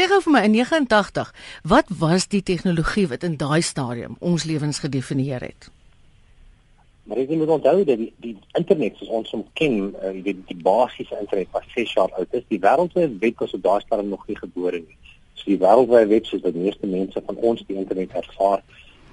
Sê gou vir my in 89, wat was die tegnologie wat in daai stadium ons lewens gedefinieer het? Maar jy moet onthou dat die, die internet soos ons hom ken, uh, jy weet die basiese internet wat 6 jaar oud is, die wêreldwye web was op daai stadium nog nie gebore nie. So die wêreldwye web soos wat die meeste mense van ons die internet ervaar,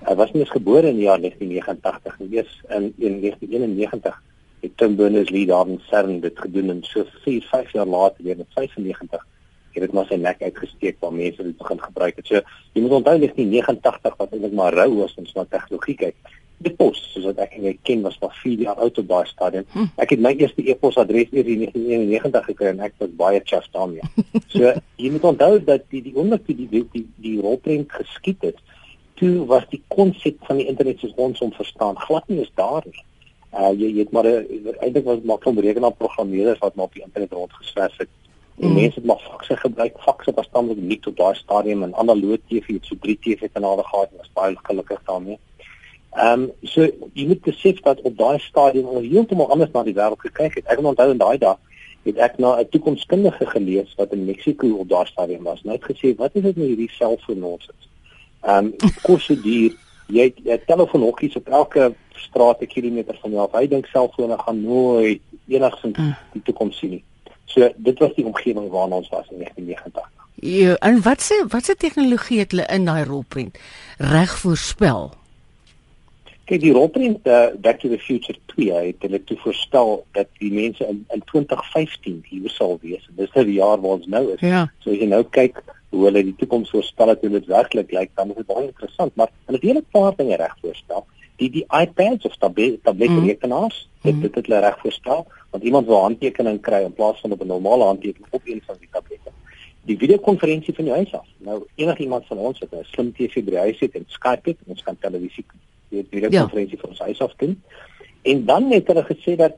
Hy was nie eens gebore in die jaar 1989 nie, eers in 1991 het Tim Berners-Lee daar in CERN dit gedoen en so 4, 5 jaar later in 95 het dit maar sy nek uitgesteek waar mense dit begin gebruik het. So jy moet onthou 1989 wat eintlik maar rou was ons na tegnologie kyk. Die pos soos wat ek en jy ken was maar 4 jaar oud op daai stadium. Hm. Ek het my eerste e-posadres eers in 1991 gekry en ek was baie chuffed daarmee. So jy moet onthou dat die die oomblik toe die die die, die rolprent geskied het toe was die konsep van die internet soos ons hom verstaan glad nie is daar nie. Uh jy jy het maar eintlik was maar kom rekenaarprogrammeerders wat maar op die internet rondgeswerf het. Die mm. mense het maar fakse gebruik, fakse was nog nie tot daai stadium en analoog TV het so 3 TV kanale gehad en was baie gelukkig daarmee. Ehm um, so jy moet besef dat op daai stadium ons heeltemal anders na die wêreld gekyk het. Ek onthou in daai dae het ek na 'n toekomskundige gelees wat in Mexiko op daai stadium was. Hy het gesê, "Wat is dit met hierdie selfoon ons het?" Ehm um, kos se duur. Jy het 'n telefoonhokkies op elke straat 'n kilometer van jou af. Hy dink selfone gaan nooit enigsins uh. die toekoms sien nie. So dit was die omgewing waarna ons was in 1989. Ja, en wat se wat se tegnologie het hulle in daai rolprent reg voorspel? Kyk, die rolprent uh, Back to the Future 2 het hulle toe voorspel dat die mense in, in 2015 hier sal wees. Dis nou die jaar waar ons nou is. Ja. So as jy nou kyk hoe hulle die toekoms voorspel het en dit werklik lyk, dan is dit baie interessant, maar hulle het hele paar dinge reg voorspel. Die die iPads of tablet tabletrekenaars, mm. dit dit het hulle reg voorspel, want iemand wil handtekening kry in plaas van op 'n normale handtekening op een van die tablette. Die videokonferensie van jou huis af. Nou enigiemand van ons het 'n slim TV by die huis het en Skype het, ons kan televisie die videokonferensie ja. van ons huis af doen. En dan het hulle gesê dat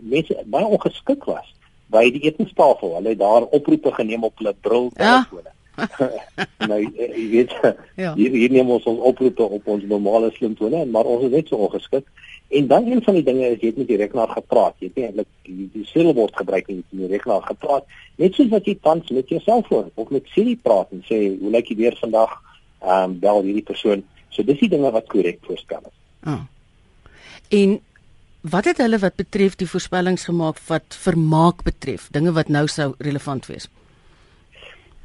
mense baie ongeskik was by die etenstafel. Hulle het daar oproepe geneem op hulle briltelefone. Ja nou jy weet ja. hier hier neem ons ons oproepe op ons normale slimfone maar ons is net so ongeskik en dan een van die dinge is jy het met die rekenaar gepraat jy het eintlik die, die selwoord gebruik in die rekenaar gepraat. Net soos wat jy tans met jou selfoon of met Siri praat en sê hoe lyk jy weer vandag? Ehm um, bel hierdie persoon. So dis die dinge wat korrek voorspel is. Oh. en wat het hulle wat betref die voorspellings gemaak wat vermaak betref? Dinge wat nou sou relevant wees.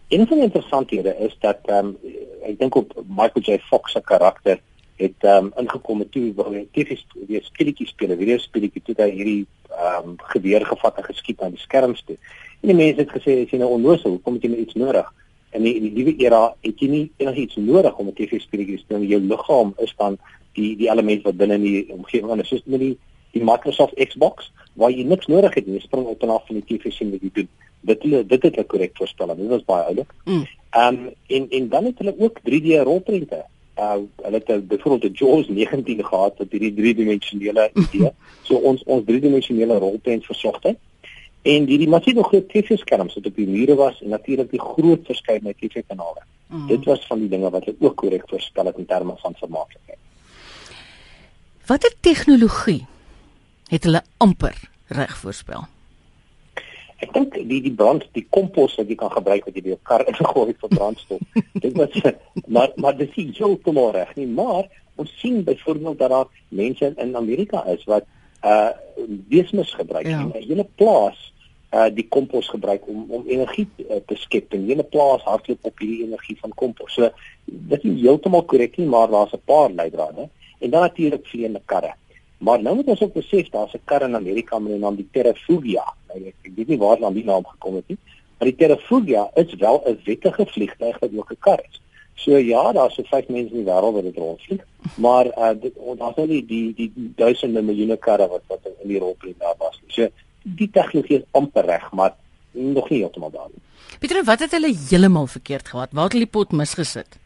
Een van die interessanthede is dat ehm um, ek dink op Michael J. Fox se karakter het um, ingekom toe waar hy TV weer speletjies speel, weer speletjie toe hy hierdie ehm um, geweer gevat en geskiet aan die skerms toe. En die mense het gesê as jy nou onnoosel, kom jy met iets nodig. En in die nuwe era het jy nie enigiets nodig om 'n TV speletjie te speel. Jou liggaam is dan die die element wat binne in die omgewing is. Soos met die die Microsoft Xbox waar jy niks nodig het nie, jy spring op en af van die TV sien wat jy doen dit hulle dit het 'n korrek voorspel en dit was baie oulik. Mm. Ehm um, en en dan het hulle ook 3D rolprente. Uh hulle het byvoorbeeld die Jaws 19 gehad wat hierdie driedimensionele idee. so ons ons driedimensionele rolprent versorg het. En die die massiewe groot TV-skerms wat op die mure was en natuurlik die groot verskeidenheid TV-kanale. Mm. Dit was van die dinge wat hulle ook korrek voorspel het in terme van vermaaklikheid. Watter tegnologie het hulle amper reg voorspel? Ek dink die die brand die kompos wat jy kan gebruik wat jy by jou kar ingooi vir brandstof. dit was maar maar dis nie heeltemal reg nie, maar ons sien byvoorbeeld dat daar mense in Amerika is wat uh weesmis gebruik ja. en 'n hele plaas uh die kompos gebruik om om energie uh, te skep en hele plaas hardloop op hierdie energie van kompos. So dit is heeltemal korrek nie, maar daar's 'n paar leidrade en dan natuurlik vleiende karre. Maar nou moet ons ook besef daar's 'n kar in Amerika met die naam die Terrafugia. Nou, ek, ek weet nie waar dan die naam gekom het nie, maar die Terrafugia is wel 'n wettige vliegtuig wat ook 'n kar is. So ja, daar's so vyf mense in die wêreld wat dit rondvlieg, maar uh daar's nou die die die duisende miljoene karre wat wat in die rolprent daar was. So die tegnologie is amper reg, maar nog nie heeltemal daar nie. Pieter, wat het hulle heeltemal verkeerd gehad? Waar het hulle die pot misgesit?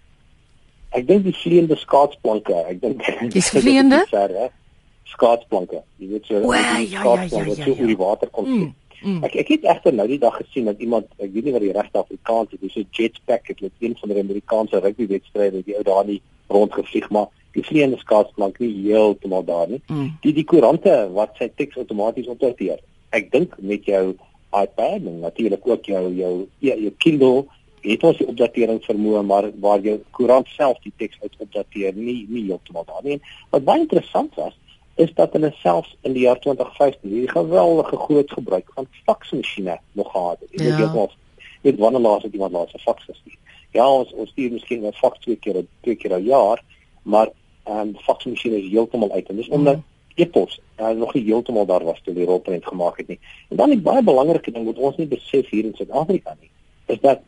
Ek dink die vleiende skaatsplanke. Ek dink dis vleiende skaatsplanke. Jy weet so die ja, ja, skaatsplanke wat ja, ja, ja, ja. so oor die water kom. Mm, mm. Ek ek het egter nou die dag gesien dat iemand, ek weet nie wat die regte Afrikaans is, dis 'n jetpack, dit is een van die Amerikaanse rugbywedstryde wat jy daar nie rondgevlieg maar die vleiende skaatsplank nie heeltemal daar nie. Mm. Die die koerante wat sy teks outomaties opdateer. Ek dink met jou iPad en natuurlik ook jou jou jou Kindle het ons die opdatering vermoë maar waar jou koerant self die teks uit opdateer nie nie heeltemal daar nie. Wat baie interessant was is dat hulle selfs in die jaar 2015 hierdie geweldige groot gebruik van faksmasjiene nog gehad het. Jy weet mos, dit wanneer laas het iemand laas 'n faks gestuur. Ja, ons ons stuur miskien 'n faks twee keer twee keer 'n jaar, maar ehm um, faksmasjiene is heeltemal uit en dis omdat mm e-pos uh, nog nie heeltemal daar was toe die rolprent gemaak het nie. En dan 'n baie belangrike ding wat ons nie besef hier in Suid-Afrika nie, is dat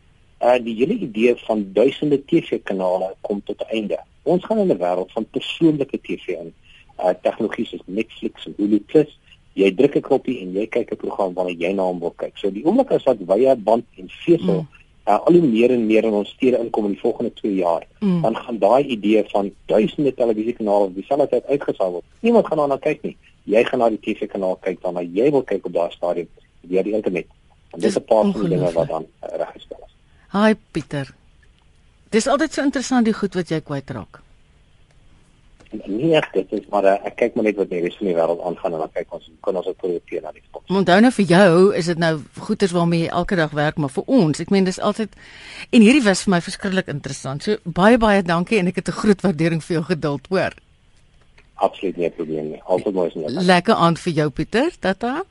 uh, die hele idee van duisende TV-kanale kom tot 'n einde. Ons gaan in 'n wêreld van persoonlike TV in. Uh, tegnologie soos Netflix en Hulu Plus, jy druk 'n knoppie en jy kyk 'n program waarna jy na hom wil kyk. So die oomblik as wat wye band en vesel mm uh, al hoe meer en meer in ons stede inkom in die volgende 2 jaar, mm. dan gaan daai idee van duisende televisiekanale dieselfde tyd uitgesaai word. Niemand gaan daarna kyk nie. Jy gaan na die TV-kanaal kyk maar jy wil kyk op daardie stadium via die internet. En dis 'n paar van die dinge wat dan uh, reggestel is. Hi Pieter. Dis altyd so interessant die goed wat jy kwytraak nie ek dit is maar uh, ek kyk maar net wat die res van die wêreld aangaan en dan kyk ons kan ons ook projekteer na die toekoms. Onthou nou vir jou is dit nou goeders waarmee jy elke dag werk maar vir ons ek meen dis altyd en hierdie was vir my verskriklik interessant. So baie baie dankie en ek het 'n groot waardering vir jou geduld hoor. Absoluut nie 'n probleem nie. Altyd mooi is net. Lekker aand vir jou Pieter. Tata.